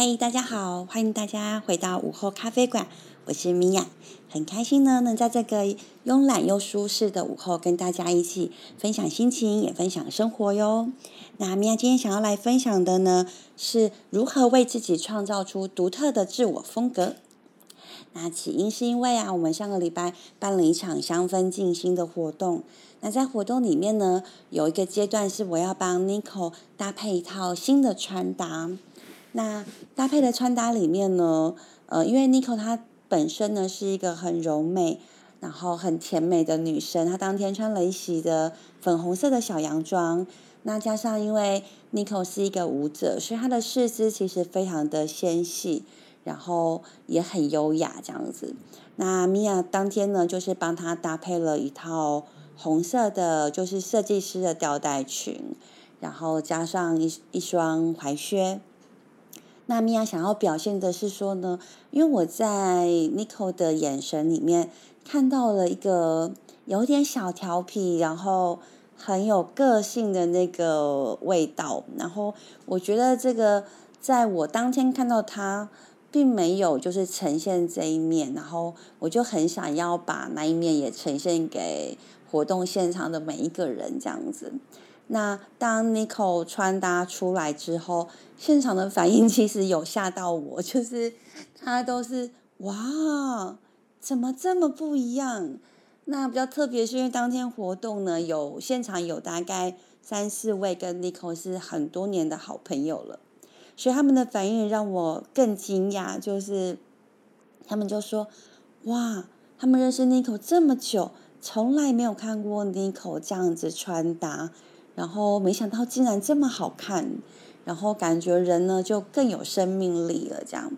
嗨，大家好，欢迎大家回到午后咖啡馆，我是米娅，很开心呢，能在这个慵懒又舒适的午后，跟大家一起分享心情，也分享生活哟。那米娅今天想要来分享的呢，是如何为自己创造出独特的自我风格。那起因是因为啊，我们上个礼拜办了一场香氛静心的活动。那在活动里面呢，有一个阶段是我要帮 Nico 搭配一套新的穿搭。那搭配的穿搭里面呢，呃，因为 Nico 她本身呢是一个很柔美，然后很甜美的女生，她当天穿了一袭的粉红色的小洋装。那加上因为 Nico 是一个舞者，所以她的四肢其实非常的纤细。然后也很优雅这样子。那米娅当天呢，就是帮她搭配了一套红色的，就是设计师的吊带裙，然后加上一一双踝靴。那米娅想要表现的是说呢，因为我在 Nico 的眼神里面看到了一个有点小调皮，然后很有个性的那个味道。然后我觉得这个在我当天看到他。并没有就是呈现这一面，然后我就很想要把那一面也呈现给活动现场的每一个人这样子。那当 Nico 穿搭出来之后，现场的反应其实有吓到我，就是他都是哇，怎么这么不一样？那比较特别是因为当天活动呢，有现场有大概三四位跟 Nico 是很多年的好朋友了。所以他们的反应让我更惊讶，就是他们就说：“哇，他们认识 Nico 这么久，从来没有看过 Nico 这样子穿搭，然后没想到竟然这么好看，然后感觉人呢就更有生命力了。这样，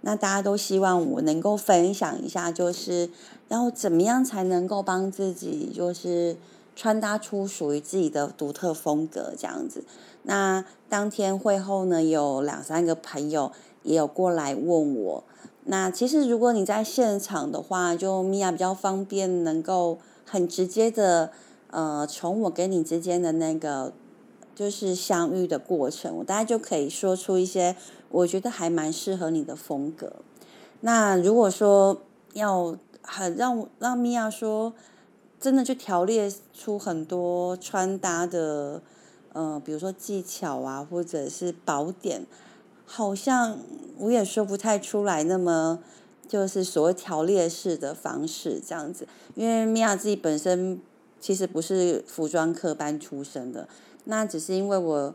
那大家都希望我能够分享一下，就是然后怎么样才能够帮自己，就是穿搭出属于自己的独特风格这样子。”那当天会后呢，有两三个朋友也有过来问我。那其实如果你在现场的话，就米娅比较方便，能够很直接的，呃，从我跟你之间的那个就是相遇的过程，我大概就可以说出一些我觉得还蛮适合你的风格。那如果说要很让让米娅说，真的去条列出很多穿搭的。嗯，比如说技巧啊，或者是宝典，好像我也说不太出来。那么就是所谓条列式的方式这样子，因为米娅自己本身其实不是服装科班出身的，那只是因为我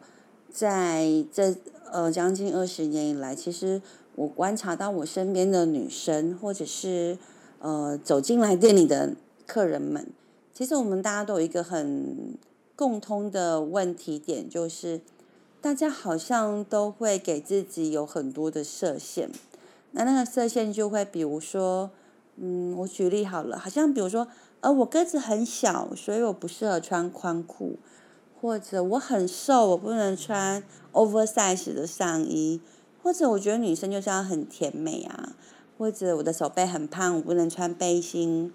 在这呃将近二十年以来，其实我观察到我身边的女生，或者是呃走进来店里的客人们，其实我们大家都有一个很。共通的问题点就是，大家好像都会给自己有很多的设限。那那个设限就会，比如说，嗯，我举例好了，好像比如说，而，我个子很小，所以我不适合穿宽裤；或者我很瘦，我不能穿 oversize 的上衣；或者我觉得女生就是要很甜美啊；或者我的手背很胖，我不能穿背心；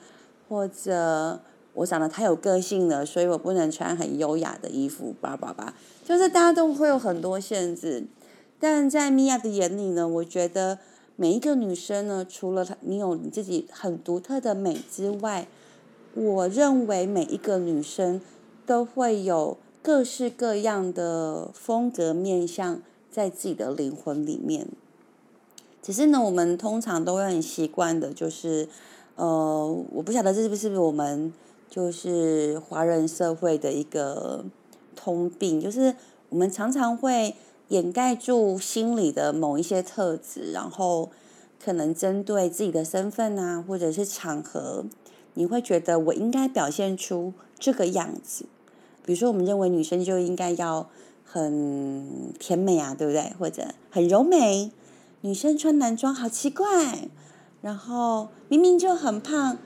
或者。我长得太有个性了，所以我不能穿很优雅的衣服，叭叭叭，就是大家都会有很多限制。但在米娅的眼里呢，我觉得每一个女生呢，除了她你有你自己很独特的美之外，我认为每一个女生都会有各式各样的风格面相在自己的灵魂里面。只是呢，我们通常都会很习惯的，就是呃，我不晓得这是不是我们。就是华人社会的一个通病，就是我们常常会掩盖住心里的某一些特质，然后可能针对自己的身份啊，或者是场合，你会觉得我应该表现出这个样子。比如说，我们认为女生就应该要很甜美啊，对不对？或者很柔美，女生穿男装好奇怪，然后明明就很胖。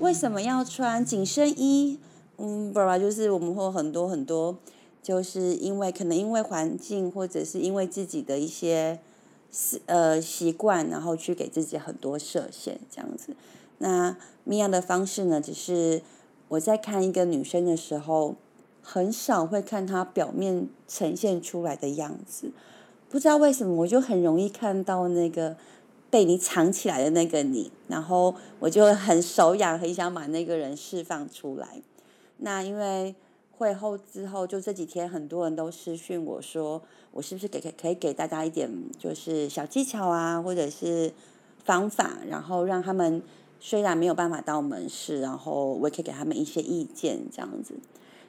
为什么要穿紧身衣？嗯，不吧，就是我们会很多很多，就是因为可能因为环境，或者是因为自己的一些习呃习惯，然后去给自己很多设限这样子。那米娅的方式呢，只是我在看一个女生的时候，很少会看她表面呈现出来的样子，不知道为什么，我就很容易看到那个被你藏起来的那个你，然后我就很手痒，很想把那个人释放出来。那因为会后之后，就这几天很多人都私讯我说，我是不是给可可以给大家一点就是小技巧啊，或者是方法，然后让他们虽然没有办法到门市，然后我也可以给他们一些意见这样子。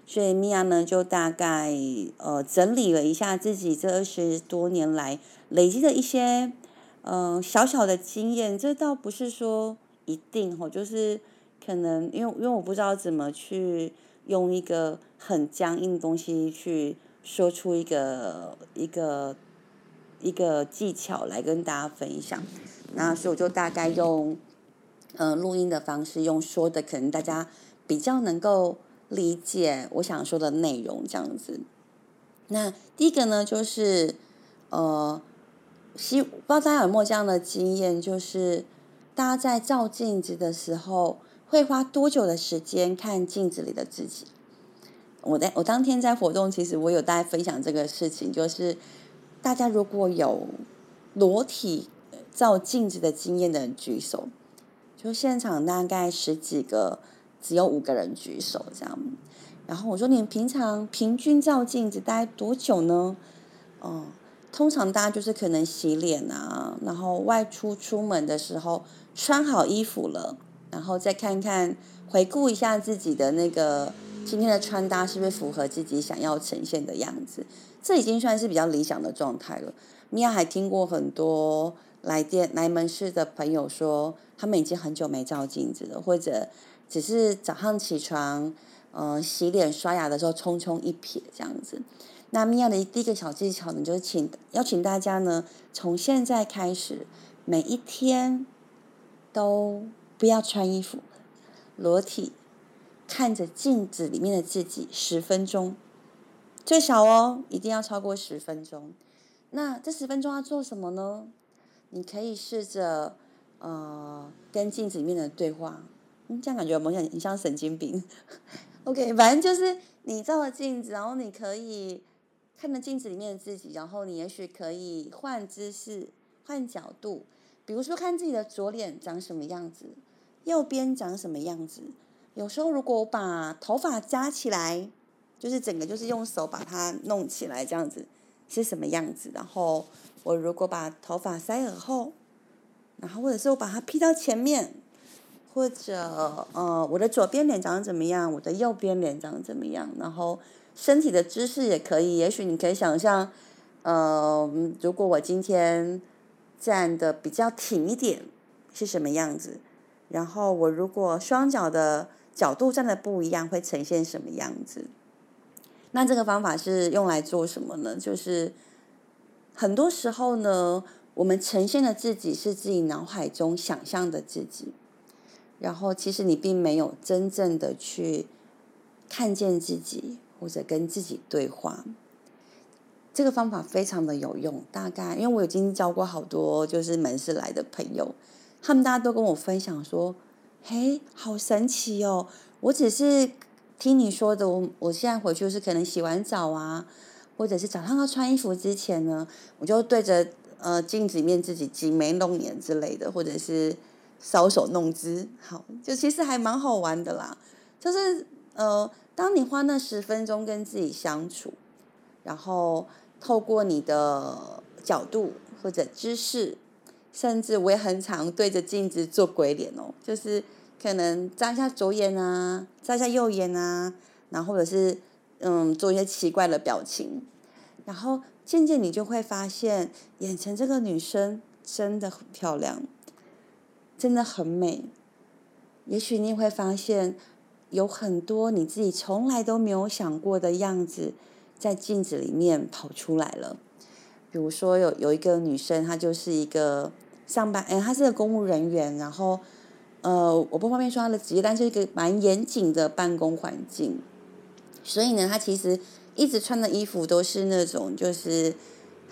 所以米娅呢，就大概呃整理了一下自己这二十多年来累积的一些嗯小小的经验。这倒不是说一定哦，就是可能因为因为我不知道怎么去用一个很僵硬的东西去说出一个一个一个技巧来跟大家分享。那所以我就大概用嗯录音的方式，用说的，可能大家比较能够。理解我想说的内容，这样子。那第一个呢，就是呃，希不知道大家有没有这样的经验，就是大家在照镜子的时候，会花多久的时间看镜子里的自己？我在我当天在活动，其实我有大家分享这个事情，就是大家如果有裸体照镜子的经验的人举手，就现场大概十几个。只有五个人举手这样，然后我说：“你们平常平均照镜子大概多久呢？”哦，通常大家就是可能洗脸啊，然后外出出门的时候穿好衣服了，然后再看看回顾一下自己的那个今天的穿搭是不是符合自己想要呈现的样子，这已经算是比较理想的状态了。米娅还听过很多来电来门市的朋友说，他们已经很久没照镜子了，或者。只是早上起床，呃，洗脸刷牙的时候匆匆一瞥这样子。那米娅的第一个小技巧呢，就是请邀请大家呢，从现在开始，每一天都不要穿衣服，裸体看着镜子里面的自己十分钟，最少哦，一定要超过十分钟。那这十分钟要做什么呢？你可以试着呃，跟镜子里面的对话。这样感觉有像很像神经病。OK，反正就是你照了镜子，然后你可以看着镜子里面的自己，然后你也许可以换姿势、换角度，比如说看自己的左脸长什么样子，右边长什么样子。有时候如果我把头发扎起来，就是整个就是用手把它弄起来，这样子是什么样子？然后我如果把头发塞耳后，然后或者是我把它 P 到前面。或者呃，我的左边脸长怎么样？我的右边脸长怎么样？然后身体的姿势也可以，也许你可以想象，呃，如果我今天站的比较挺一点，是什么样子？然后我如果双脚的角度站的不一样，会呈现什么样子？那这个方法是用来做什么呢？就是很多时候呢，我们呈现的自己是自己脑海中想象的自己。然后，其实你并没有真正的去看见自己，或者跟自己对话。这个方法非常的有用。大概，因为我已经教过好多就是门市来的朋友，他们大家都跟我分享说：“嘿，好神奇哦！我只是听你说的，我我现在回去是可能洗完澡啊，或者是早上要穿衣服之前呢，我就对着呃镜子里面自己挤眉弄眼之类的，或者是。”搔首弄姿，好，就其实还蛮好玩的啦。就是呃，当你花那十分钟跟自己相处，然后透过你的角度或者姿势，甚至我也很常对着镜子做鬼脸哦，就是可能眨一下左眼啊，眨一下右眼啊，然后或者是嗯做一些奇怪的表情，然后渐渐你就会发现，眼前这个女生真的很漂亮。真的很美，也许你会发现有很多你自己从来都没有想过的样子，在镜子里面跑出来了。比如说，有有一个女生，她就是一个上班，哎，她是个公务人员，然后，呃，我不方便说她的职业，但是一个蛮严谨的办公环境，所以呢，她其实一直穿的衣服都是那种就是。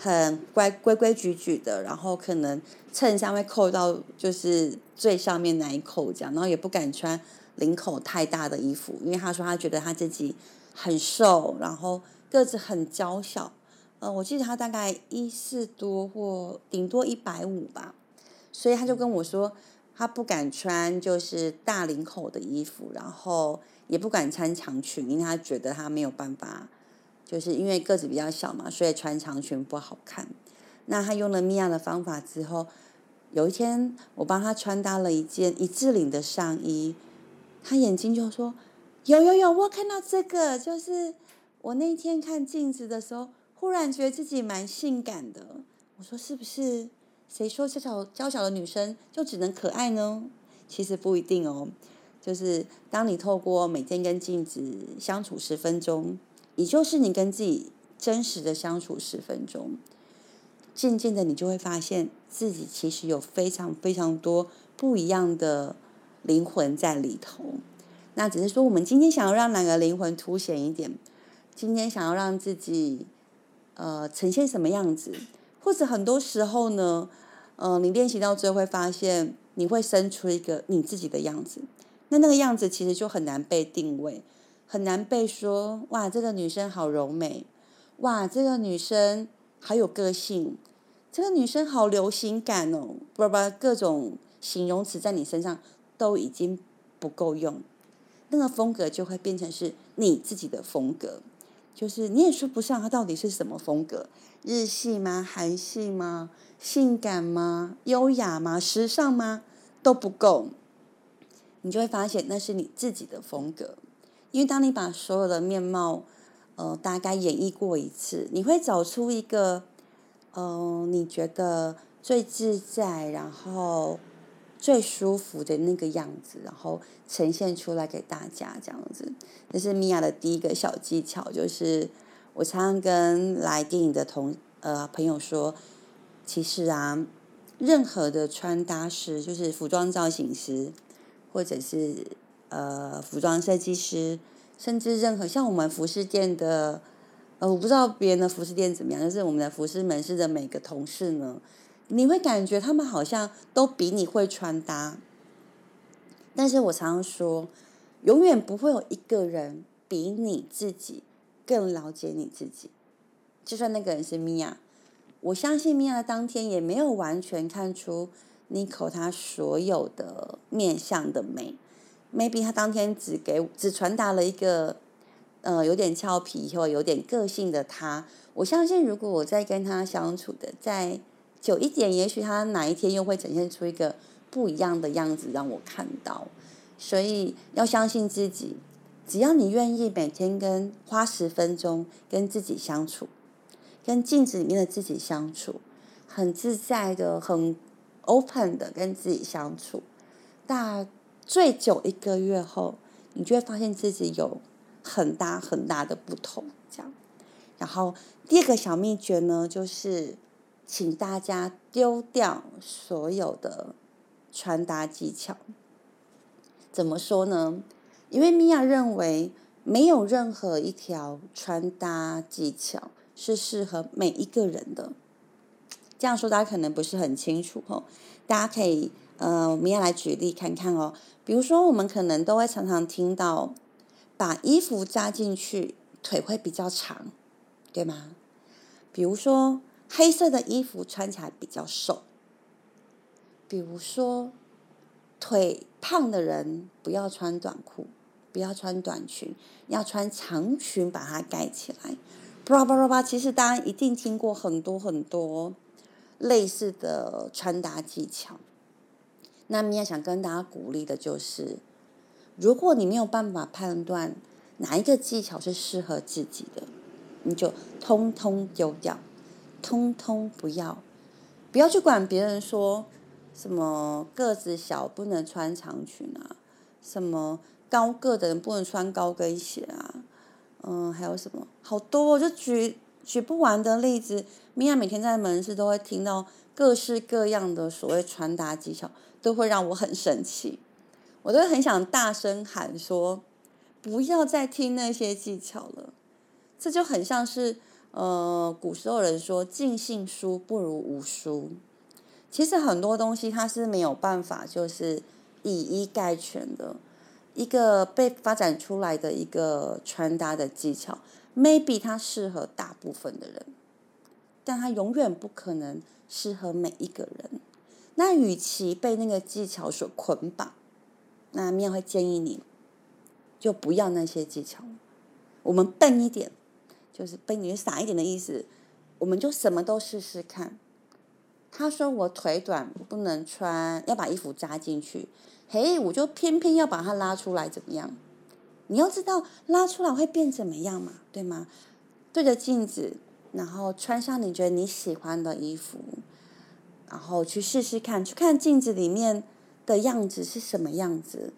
很乖规规矩矩的，然后可能衬衫会扣到就是最上面那一扣这样，然后也不敢穿领口太大的衣服，因为他说他觉得他自己很瘦，然后个子很娇小，呃，我记得他大概一四多或顶多一百五吧，所以他就跟我说，他不敢穿就是大领口的衣服，然后也不敢穿长裙，因为他觉得他没有办法，就是因为个子比较小嘛，所以穿长裙不好看。那他用了米娅的方法之后，有一天我帮他穿搭了一件一字领的上衣，他眼睛就说：“有有有，我看到这个，就是我那天看镜子的时候。”忽然觉得自己蛮性感的，我说是不是？谁说娇小娇小的女生就只能可爱呢？其实不一定哦。就是当你透过每天跟镜子相处十分钟，也就是你跟自己真实的相处十分钟，渐渐的你就会发现自己其实有非常非常多不一样的灵魂在里头。那只是说我们今天想要让哪个灵魂凸显一点，今天想要让自己。呃，呈现什么样子，或者很多时候呢，呃，你练习到最后会发现，你会生出一个你自己的样子。那那个样子其实就很难被定位，很难被说哇，这个女生好柔美，哇，这个女生好有个性，这个女生好流行感哦，不不，各种形容词在你身上都已经不够用，那个风格就会变成是你自己的风格。就是你也说不上它到底是什么风格，日系吗？韩系吗？性感吗？优雅吗？时尚吗？都不够，你就会发现那是你自己的风格。因为当你把所有的面貌，呃，大概演绎过一次，你会找出一个，呃，你觉得最自在，然后。最舒服的那个样子，然后呈现出来给大家，这样子。这是米娅的第一个小技巧，就是我常常跟来电影的同呃朋友说，其实啊，任何的穿搭师，就是服装造型师，或者是呃服装设计师，甚至任何像我们服饰店的，呃，我不知道别人的服饰店怎么样，就是我们的服饰门市的每个同事呢。你会感觉他们好像都比你会穿搭，但是我常常说，永远不会有一个人比你自己更了解你自己。就算那个人是米娅，我相信米娅当天也没有完全看出 Nico 他所有的面相的美。Maybe 他当天只给只传达了一个，呃，有点俏皮或有点个性的他。我相信如果我在跟他相处的在。久一点，也许他哪一天又会展现出一个不一样的样子让我看到。所以要相信自己，只要你愿意每天跟花十分钟跟自己相处，跟镜子里面的自己相处，很自在的、很 open 的跟自己相处，大最久一个月后，你就会发现自己有很大很大的不同。这样，然后第二个小秘诀呢，就是。请大家丢掉所有的穿搭技巧。怎么说呢？因为米娅认为没有任何一条穿搭技巧是适合每一个人的。这样说大家可能不是很清楚哦。大家可以呃，米娅来举例看看哦。比如说，我们可能都会常常听到，把衣服扎进去腿会比较长，对吗？比如说。黑色的衣服穿起来比较瘦，比如说腿胖的人不要穿短裤，不要穿短裙，要穿长裙把它盖起来。巴拉巴拉巴，其实大家一定听过很多很多类似的穿搭技巧。那米娅想跟大家鼓励的就是，如果你没有办法判断哪一个技巧是适合自己的，你就通通丢掉。通通不要，不要去管别人说什么个子小不能穿长裙啊，什么高个的人不能穿高跟鞋啊，嗯，还有什么好多，我就举举不完的例子。米娅每天在门市都会听到各式各样的所谓穿搭技巧，都会让我很生气，我都很想大声喊说，不要再听那些技巧了，这就很像是。呃，古时候人说“尽信书不如无书”，其实很多东西它是没有办法就是以一概全的。一个被发展出来的一个穿搭的技巧，maybe 它适合大部分的人，但它永远不可能适合每一个人。那与其被那个技巧所捆绑，那面会建议你，就不要那些技巧。我们笨一点，就是笨你傻一点的意思。我们就什么都试试看。他说我腿短不能穿，要把衣服扎进去。嘿，我就偏偏要把它拉出来，怎么样？你要知道拉出来会变怎么样嘛，对吗？对着镜子，然后穿上你觉得你喜欢的衣服，然后去试试看，去看镜子里面的样子是什么样子。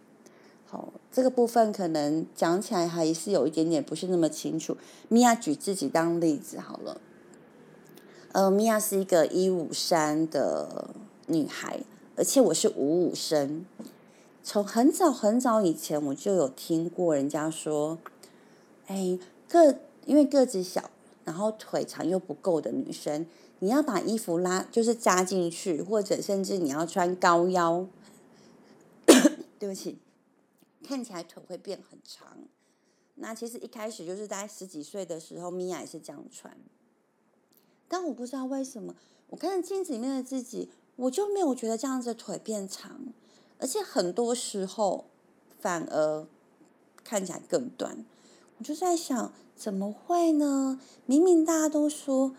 好，这个部分可能讲起来还是有一点点不是那么清楚。米娅举自己当例子好了。呃，米娅是一个一五三的女孩，而且我是五五生。从很早很早以前，我就有听过人家说，哎，个因为个子小，然后腿长又不够的女生，你要把衣服拉，就是扎进去，或者甚至你要穿高腰，对不起，看起来腿会变很长。那其实一开始就是在十几岁的时候，米娅也是这样穿。但我不知道为什么，我看镜子里面的自己，我就没有觉得这样子腿变长，而且很多时候反而看起来更短。我就在想，怎么会呢？明明大家都说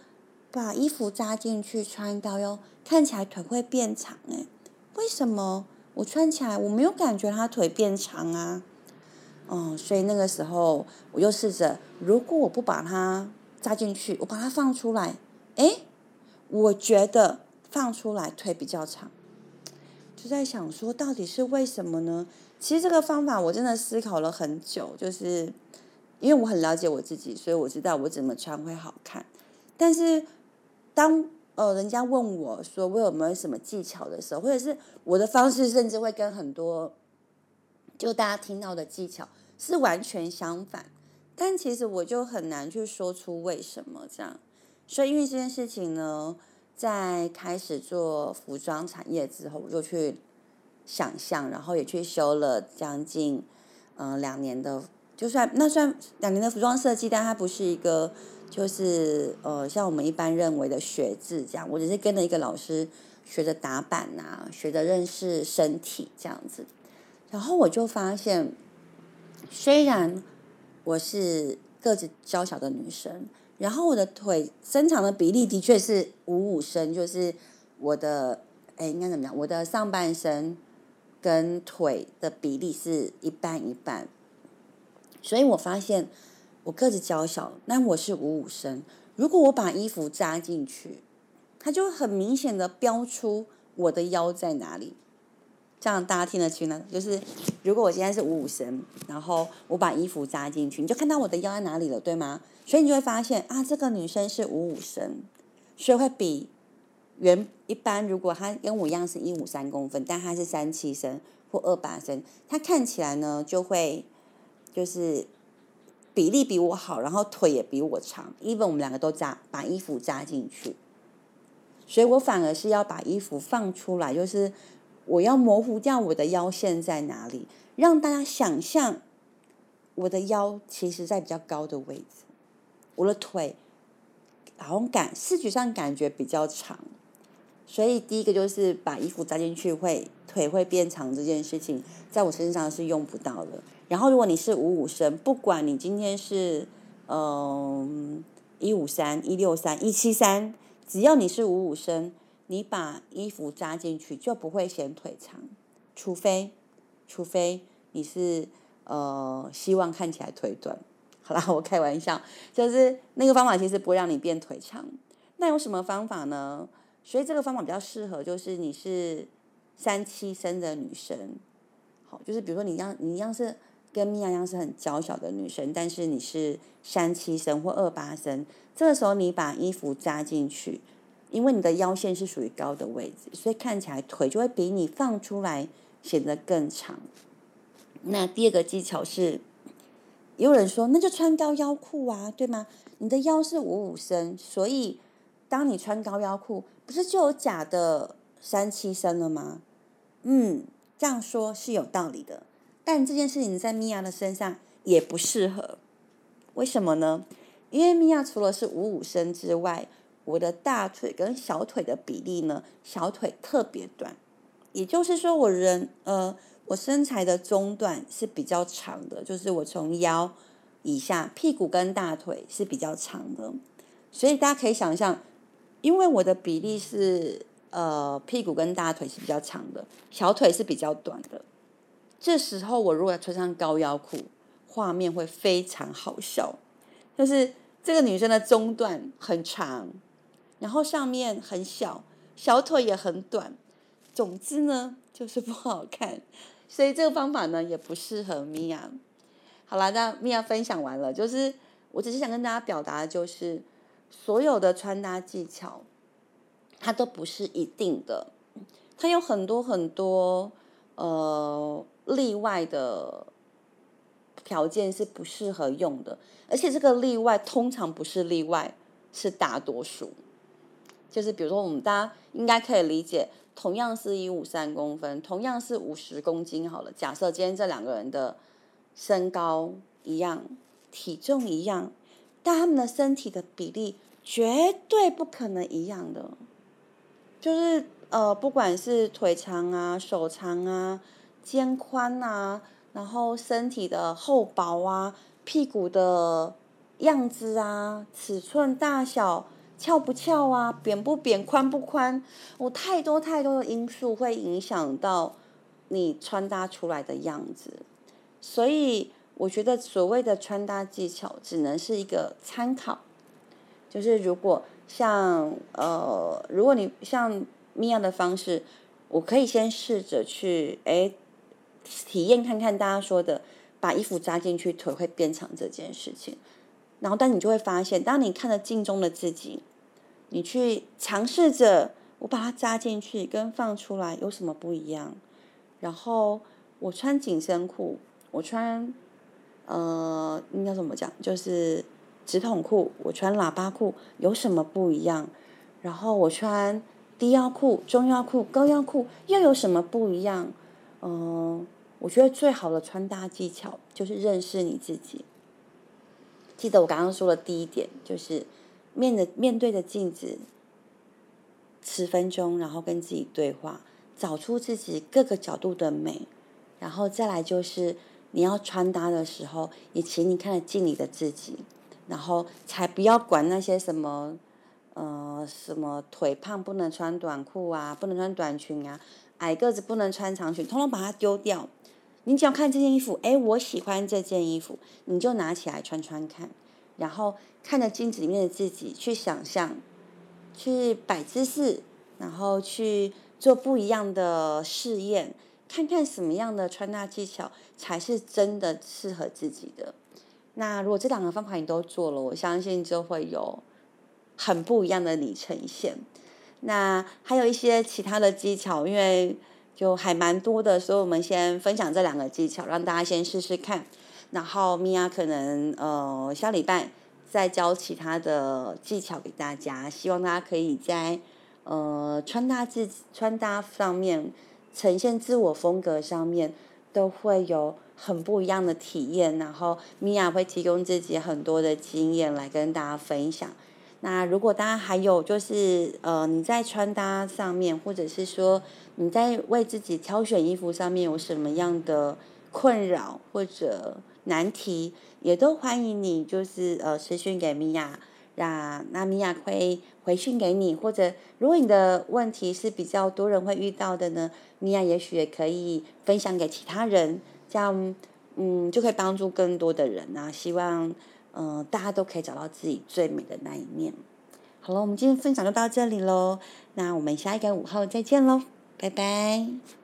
把衣服扎进去穿高腰，看起来腿会变长，哎，为什么我穿起来我没有感觉它腿变长啊？哦，所以那个时候我就试着，如果我不把它扎进去，我把它放出来。哎，我觉得放出来腿比较长，就在想说到底是为什么呢？其实这个方法我真的思考了很久，就是因为我很了解我自己，所以我知道我怎么穿会好看。但是当呃人家问我说我有没有什么技巧的时候，或者是我的方式，甚至会跟很多就大家听到的技巧是完全相反，但其实我就很难去说出为什么这样。所以，因为这件事情呢，在开始做服装产业之后，我就去想象，然后也去修了将近嗯两年的，就算那算两年的服装设计，但它不是一个就是呃像我们一般认为的学制这样，我只是跟着一个老师学着打板呐，学着认识身体这样子，然后我就发现，虽然我是个子娇小的女生。然后我的腿身长的比例的确是五五身，就是我的哎应该怎么样？我的上半身跟腿的比例是一半一半。所以我发现我个子娇小，那我是五五身。如果我把衣服扎进去，它就很明显的标出我的腰在哪里。这样大家听得清呢？就是如果我现在是五五身，然后我把衣服扎进去，你就看到我的腰在哪里了，对吗？所以你就会发现啊，这个女生是五五身，所以会比原一般如果她跟我一样是一五三公分，但她是三七身或二八身，她看起来呢就会就是比例比我好，然后腿也比我长。even 我们两个都扎把衣服扎进去，所以我反而是要把衣服放出来，就是我要模糊掉我的腰线在哪里，让大家想象我的腰其实在比较高的位置。我的腿好像感视觉上感觉比较长，所以第一个就是把衣服扎进去会腿会变长这件事情，在我身上是用不到的。然后如果你是五五身，不管你今天是嗯一五三、一六三、一七三，只要你是五五身，你把衣服扎进去就不会显腿长，除非除非你是呃希望看起来腿短。好啦，我开玩笑，就是那个方法其实不会让你变腿长。那有什么方法呢？所以这个方法比较适合，就是你是三七身的女生，好，就是比如说你一样，你一样是跟米娅一样是很娇小的女生，但是你是三七身或二八身，这个时候你把衣服扎进去，因为你的腰线是属于高的位置，所以看起来腿就会比你放出来显得更长。那第二个技巧是。也有人说，那就穿高腰裤啊，对吗？你的腰是五五身，所以当你穿高腰裤，不是就有假的三七身了吗？嗯，这样说是有道理的，但这件事情在米娅的身上也不适合。为什么呢？因为米娅除了是五五身之外，我的大腿跟小腿的比例呢，小腿特别短，也就是说，我人呃，我身材的中段是比较长的，就是我从腰以下，屁股跟大腿是比较长的，所以大家可以想象，因为我的比例是呃，屁股跟大腿是比较长的，小腿是比较短的，这时候我如果穿上高腰裤，画面会非常好笑，就是这个女生的中段很长。然后上面很小，小腿也很短，总之呢就是不好看，所以这个方法呢也不适合米娅。好了，那米娅分享完了，就是我只是想跟大家表达的就是，所有的穿搭技巧，它都不是一定的，它有很多很多呃例外的条件是不适合用的，而且这个例外通常不是例外，是大多数。就是比如说，我们大家应该可以理解，同样是一五三公分，同样是五十公斤，好了，假设今天这两个人的身高一样，体重一样，但他们的身体的比例绝对不可能一样的。就是呃，不管是腿长啊、手长啊、肩宽啊，然后身体的厚薄啊、屁股的样子啊、尺寸大小。翘不翘啊？扁不扁？宽不宽？我太多太多的因素会影响到你穿搭出来的样子，所以我觉得所谓的穿搭技巧只能是一个参考。就是如果像呃，如果你像米娅的方式，我可以先试着去哎体验看看大家说的把衣服扎进去腿会变长这件事情，然后但你就会发现，当你看着镜中的自己。你去尝试着，我把它扎进去跟放出来有什么不一样？然后我穿紧身裤，我穿呃应该怎么讲？就是直筒裤，我穿喇叭裤有什么不一样？然后我穿低腰裤、中腰裤、高腰裤又有什么不一样？嗯，我觉得最好的穿搭技巧就是认识你自己。记得我刚刚说的第一点就是。面的面对着镜子，十分钟，然后跟自己对话，找出自己各个角度的美，然后再来就是你要穿搭的时候，也请你看着镜里的自己，然后才不要管那些什么，呃，什么腿胖不能穿短裤啊，不能穿短裙啊，矮个子不能穿长裙，通通把它丢掉。你只要看这件衣服，哎，我喜欢这件衣服，你就拿起来穿穿看。然后看着镜子里面的自己，去想象，去摆姿势，然后去做不一样的试验，看看什么样的穿搭技巧才是真的适合自己的。那如果这两个方法你都做了，我相信就会有很不一样的你呈现。那还有一些其他的技巧，因为就还蛮多的，所以我们先分享这两个技巧，让大家先试试看。然后米娅可能呃下礼拜再教其他的技巧给大家，希望大家可以在呃穿搭自穿搭上面呈现自我风格上面都会有很不一样的体验。然后米娅会提供自己很多的经验来跟大家分享。那如果大家还有就是呃你在穿搭上面，或者是说你在为自己挑选衣服上面有什么样的困扰或者难题也都欢迎你，就是呃私讯给米娅，让那米娅会回讯给你，或者如果你的问题是比较多人会遇到的呢，米娅也许也可以分享给其他人，这样嗯就可以帮助更多的人啊。希望嗯大家都可以找到自己最美的那一面。好了，我们今天分享就到这里喽，那我们下一个午后再见喽，拜拜。